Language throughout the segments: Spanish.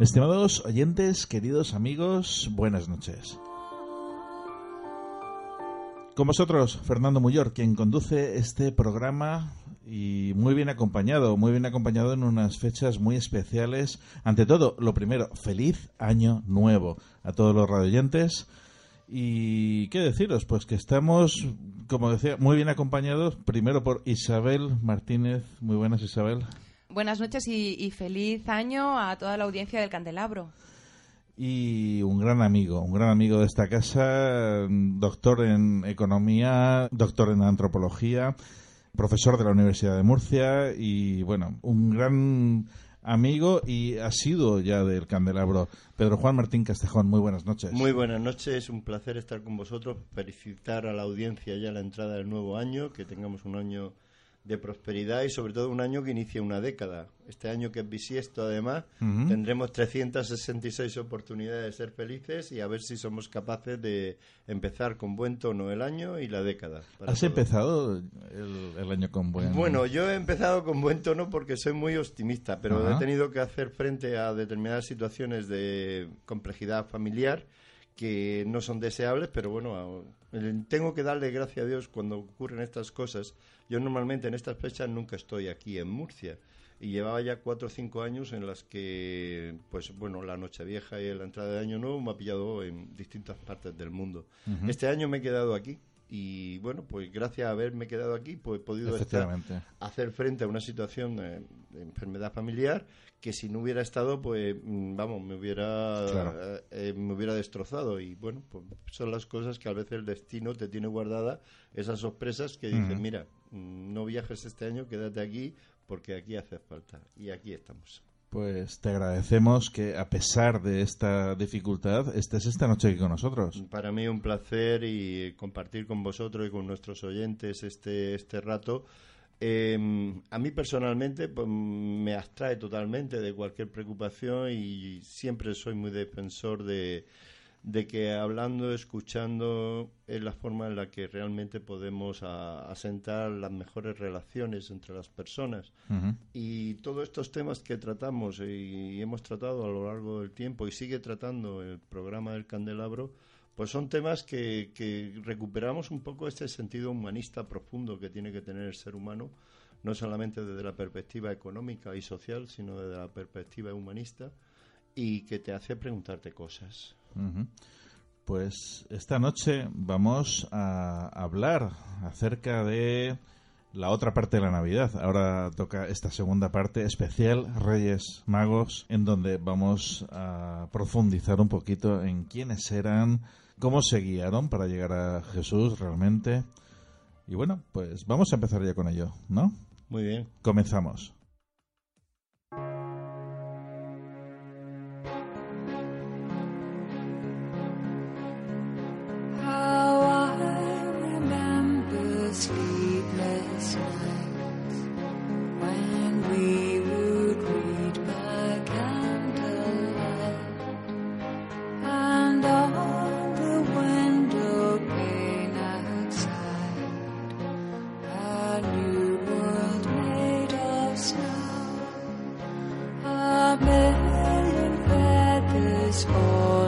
Estimados oyentes, queridos amigos, buenas noches. Con vosotros, Fernando Muyor, quien conduce este programa y muy bien acompañado, muy bien acompañado en unas fechas muy especiales. Ante todo, lo primero, feliz año nuevo a todos los radioyentes. Y qué deciros, pues que estamos, como decía, muy bien acompañados, primero por Isabel Martínez. Muy buenas, Isabel. Buenas noches y, feliz año a toda la audiencia del Candelabro. Y un gran amigo, un gran amigo de esta casa, doctor en economía, doctor en antropología, profesor de la Universidad de Murcia y, bueno, un gran amigo y asiduo ya del Candelabro. Pedro Juan Martín Castejón, muy buenas noches. Muy buenas noches, un placer estar con vosotros, felicitar a la audiencia ya la entrada del nuevo año, que tengamos un año de prosperidad y sobre todo un año que inicia una década. Este año que es bisiesto además, tendremos 366 oportunidades de ser felices y a ver si somos capaces de empezar con buen tono el año y la década. ¿Has empezado el, año con buen Bueno, yo he empezado con buen tono porque soy muy optimista, pero he tenido que hacer frente a determinadas situaciones de complejidad familiar que no son deseables, pero bueno, tengo que darle gracias a Dios cuando ocurren estas cosas. Yo normalmente en estas fechas nunca estoy aquí en Murcia y llevaba ya cuatro o cinco años en las que, pues bueno, la Nochevieja y la entrada de Año Nuevo me ha pillado en distintas partes del mundo. Este año me he quedado aquí y bueno, pues gracias a haberme quedado aquí, pues he podido hacer frente a una situación de, enfermedad familiar que si no hubiera estado, pues mm, vamos, me hubiera eh, eh, me hubiera destrozado. Y bueno, pues son las cosas que a veces el destino te tiene guardada, esas sorpresas que dicen, mira, mm, no viajes este año, quédate aquí porque aquí hace falta y aquí estamos. Pues te agradecemos que a pesar de esta dificultad estés esta noche aquí con nosotros. Para mí un placer y compartir con vosotros y con nuestros oyentes este, este rato. Em, a mí personalmente pues, me abstrae totalmente de cualquier preocupación y siempre soy muy defensor de, de que hablando, escuchando, es la forma en la que realmente podemos asentar las mejores relaciones entre las personas. Y todos estos temas que tratamos y hemos tratado a lo largo del tiempo y sigue tratando el programa del Candelabro, pues son temas que, que recuperamos un poco este sentido humanista profundo que tiene que tener el ser humano, no solamente desde la perspectiva económica y social, sino desde la perspectiva humanista, y que te hace preguntarte cosas. Pues esta noche vamos a hablar acerca de la otra parte de la Navidad. Ahora toca esta segunda parte especial, Reyes Magos, en donde vamos a profundizar un poquito en quiénes eran, cómo se guiaron para llegar a Jesús realmente. Y bueno, pues vamos a empezar ya con ello, ¿no? Muy bien. Comenzamos. million feathers fall.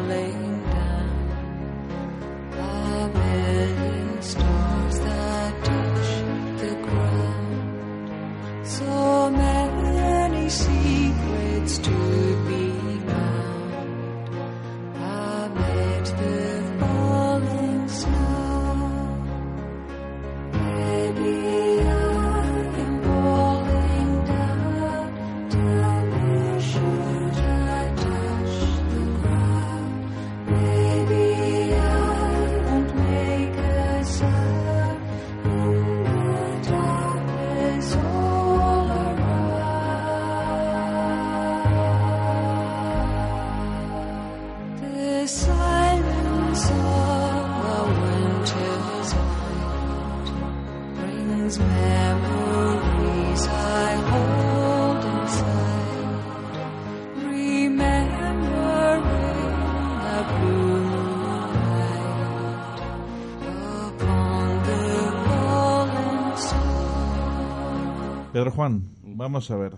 Juan, vamos a ver.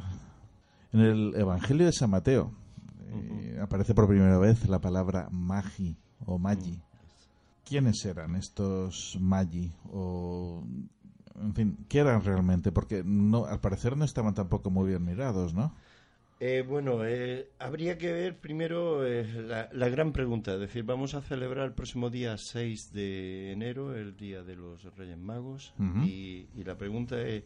En el Evangelio de San Mateo eh, aparece por primera vez la palabra magi o magi. ¿Quiénes eran estos magi? O, en fin, ¿qué eran realmente? Porque no, al parecer no estaban tampoco muy bien mirados, ¿no? Eh, bueno, eh, habría que ver primero la, gran pregunta. Es decir, vamos a celebrar el próximo día 6 de enero, el Día de los Reyes Magos. y, y, la pregunta es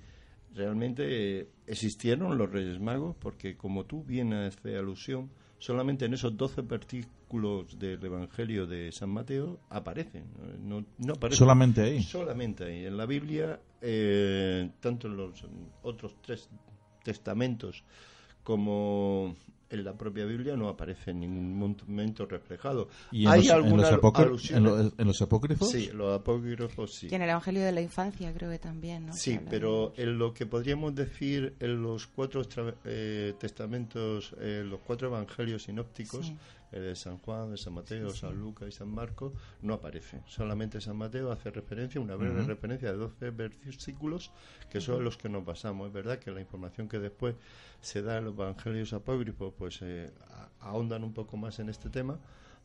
realmente existieron los Reyes Magos, porque como tú bien haces alusión, solamente en esos 12 versículos del Evangelio de San Mateo aparecen. No, no aparecen. Solamente ahí. Solamente ahí. En la Biblia, eh, tanto en los otros tres testamentos como en la propia Biblia no aparece en ningún momento reflejado. ¿Y en, ¿Hay los, alguna en los, apócrifos? Sí, los apócrifos sí. Y en el Evangelio de la Infancia creo que también, ¿no? Sí, pero en lo que podríamos decir en los cuatro eh, testamentos, eh, los cuatro evangelios sinópticos, el de San Juan, de San Mateo, San Lucas y San Marcos, no aparece. Solamente San Mateo hace referencia, una breve referencia de 12 versículos, que son los que nos basamos. Es verdad que la información que después se da en los evangelios apócrifos, pues eh, ahondan un poco más en este tema,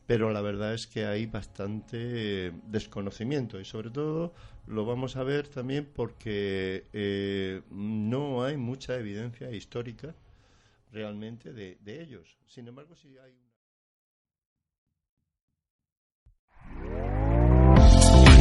pero la verdad es que hay bastante desconocimiento y sobre todo lo vamos a ver también porque eh, no hay mucha evidencia histórica realmente de, de ellos. Sin embargo, sí hay